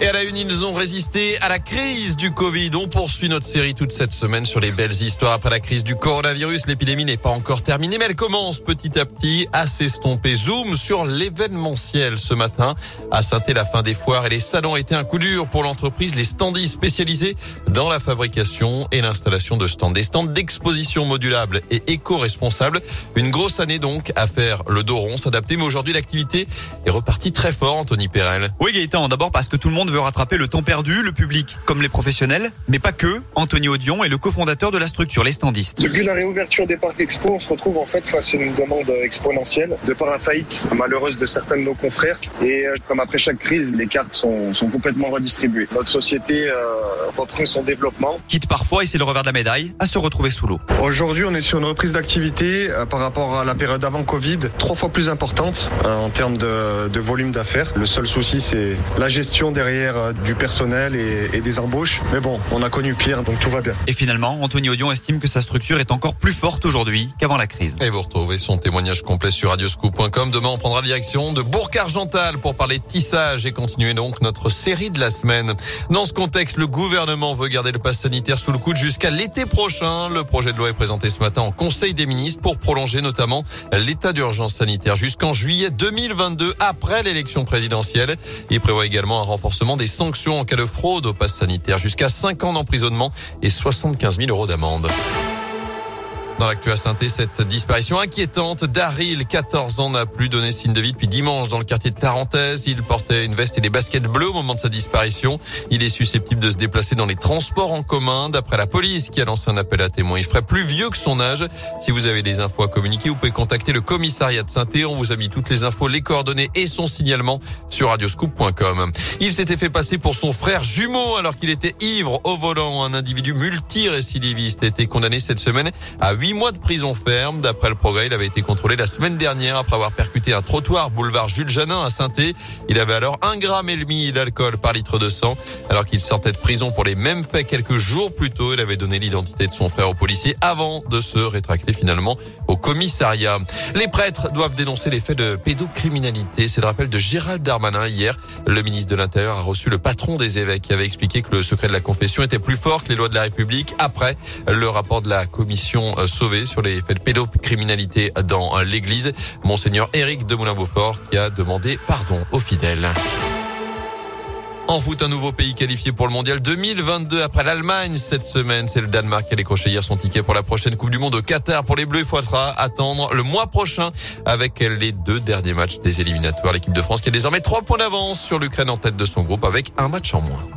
Et à la une, ils ont résisté à la crise du Covid. On poursuit notre série toute cette semaine sur les belles histoires après la crise du coronavirus. L'épidémie n'est pas encore terminée, mais elle commence petit à petit à s'estomper. Zoom sur l'événementiel ce matin. À saint la fin des foires et les salons étaient un coup dur pour l'entreprise. Les standis spécialisés dans la fabrication et l'installation de stands. Des stands d'exposition modulables et éco-responsables. Une grosse année donc à faire le dos rond, s'adapter. Mais aujourd'hui, l'activité est repartie très fort, Anthony Perel. Oui, Gaëtan. D'abord parce que tout le monde veut rattraper le temps perdu, le public comme les professionnels, mais pas que. Anthony Audion est le cofondateur de la structure Les Standistes. Depuis la réouverture des parcs expo, on se retrouve en fait face à une demande exponentielle de par la faillite malheureuse de certains de nos confrères. Et euh, comme après chaque crise, les cartes sont, sont complètement redistribuées. Notre société euh, reprend son développement. Quitte parfois, et c'est le revers de la médaille, à se retrouver sous l'eau. Aujourd'hui, on est sur une reprise d'activité euh, par rapport à la période avant Covid, trois fois plus importante euh, en termes de, de volume d'affaires. Le seul souci, c'est la gestion derrière euh, du personnel et, des embauches. Mais bon, on a connu pire, donc tout va bien. Et finalement, Anthony Audion estime que sa structure est encore plus forte aujourd'hui qu'avant la crise. Et vous retrouvez son témoignage complet sur radioscoop.com. Demain, on prendra la direction de Bourg-Argental pour parler tissage et continuer donc notre série de la semaine. Dans ce contexte, le gouvernement veut garder le pass sanitaire sous le coude jusqu'à l'été prochain. Le projet de loi est présenté ce matin en Conseil des ministres pour prolonger notamment l'état d'urgence sanitaire jusqu'en juillet 2022 après l'élection présidentielle. Il prévoit également un renforcement des sanctions en cas de fraude au pass sanitaire, jusqu'à 5 ans d'emprisonnement et 75 000 euros d'amende. Dans l'actu à saint cette disparition inquiétante d'Aril, 14 ans, n'a plus donné signe de vie depuis dimanche dans le quartier de Tarentaise. Il portait une veste et des baskets bleues au moment de sa disparition. Il est susceptible de se déplacer dans les transports en commun. D'après la police qui a lancé un appel à témoins, il ferait plus vieux que son âge. Si vous avez des infos à communiquer, vous pouvez contacter le commissariat de saint On vous a mis toutes les infos, les coordonnées et son signalement sur radioscoop.com. Il s'était fait passer pour son frère jumeau alors qu'il était ivre au volant. Un individu multirécidiviste a été condamné cette semaine à 8 mois de prison ferme. D'après le progrès, il avait été contrôlé la semaine dernière après avoir percuté un trottoir boulevard Jules Janin à saint Il avait alors un gramme et demi d'alcool par litre de sang. Alors qu'il sortait de prison pour les mêmes faits quelques jours plus tôt, il avait donné l'identité de son frère au policier avant de se rétracter finalement au commissariat. Les prêtres doivent dénoncer les faits de pédocriminalité. C'est le rappel de Gérald Darmanin hier. Le ministre de l'Intérieur a reçu le patron des évêques qui avait expliqué que le secret de la confession était plus fort que les lois de la République après le rapport de la commission euh, sur les faits de pédocriminalité dans l'église. Monseigneur Éric de Moulin-Beaufort qui a demandé pardon aux fidèles. En foot, un nouveau pays qualifié pour le mondial 2022 après l'Allemagne cette semaine. C'est le Danemark qui a décroché hier son ticket pour la prochaine Coupe du Monde au Qatar. Pour les Bleus, il faudra attendre le mois prochain avec les deux derniers matchs des éliminatoires. L'équipe de France qui a désormais trois points d'avance sur l'Ukraine en tête de son groupe avec un match en moins.